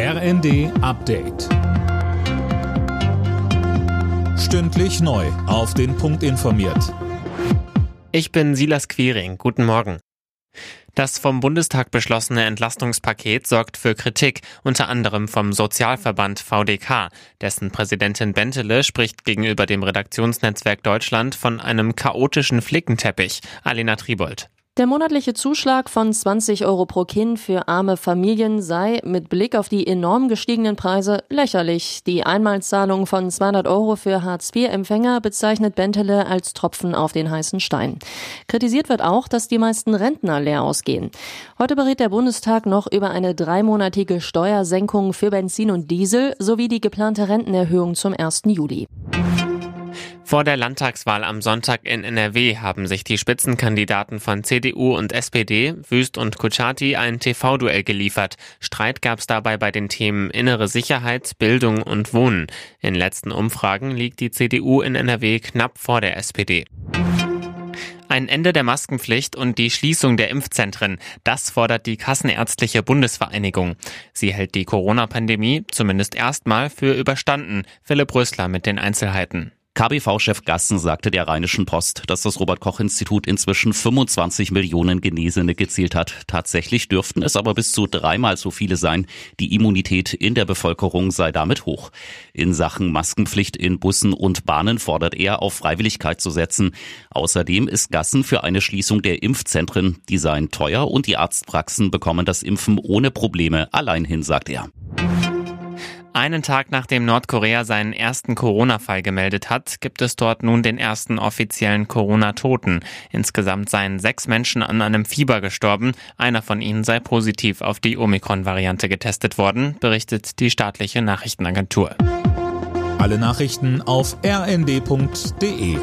RND Update. Stündlich neu. Auf den Punkt informiert. Ich bin Silas Quiring. Guten Morgen. Das vom Bundestag beschlossene Entlastungspaket sorgt für Kritik, unter anderem vom Sozialverband VDK. Dessen Präsidentin Bentele spricht gegenüber dem Redaktionsnetzwerk Deutschland von einem chaotischen Flickenteppich. Alena Tribold. Der monatliche Zuschlag von 20 Euro pro Kind für arme Familien sei mit Blick auf die enorm gestiegenen Preise lächerlich. Die Einmalzahlung von 200 Euro für Hartz-IV-Empfänger bezeichnet Bentele als Tropfen auf den heißen Stein. Kritisiert wird auch, dass die meisten Rentner leer ausgehen. Heute berät der Bundestag noch über eine dreimonatige Steuersenkung für Benzin und Diesel sowie die geplante Rentenerhöhung zum 1. Juli. Vor der Landtagswahl am Sonntag in NRW haben sich die Spitzenkandidaten von CDU und SPD, Wüst und Kutschaty, ein TV-Duell geliefert. Streit gab es dabei bei den Themen innere Sicherheit, Bildung und Wohnen. In letzten Umfragen liegt die CDU in NRW knapp vor der SPD. Ein Ende der Maskenpflicht und die Schließung der Impfzentren. Das fordert die Kassenärztliche Bundesvereinigung. Sie hält die Corona-Pandemie zumindest erstmal für überstanden. Philipp Rösler mit den Einzelheiten. KBV-Chef Gassen sagte der Rheinischen Post, dass das Robert-Koch-Institut inzwischen 25 Millionen Genesene gezielt hat. Tatsächlich dürften es aber bis zu dreimal so viele sein. Die Immunität in der Bevölkerung sei damit hoch. In Sachen Maskenpflicht in Bussen und Bahnen fordert er, auf Freiwilligkeit zu setzen. Außerdem ist Gassen für eine Schließung der Impfzentren. Die seien teuer und die Arztpraxen bekommen das Impfen ohne Probleme allein hin, sagt er. Einen Tag nachdem Nordkorea seinen ersten Corona-Fall gemeldet hat, gibt es dort nun den ersten offiziellen Corona-Toten. Insgesamt seien sechs Menschen an einem Fieber gestorben. Einer von ihnen sei positiv auf die Omikron-Variante getestet worden, berichtet die staatliche Nachrichtenagentur. Alle Nachrichten auf rnd.de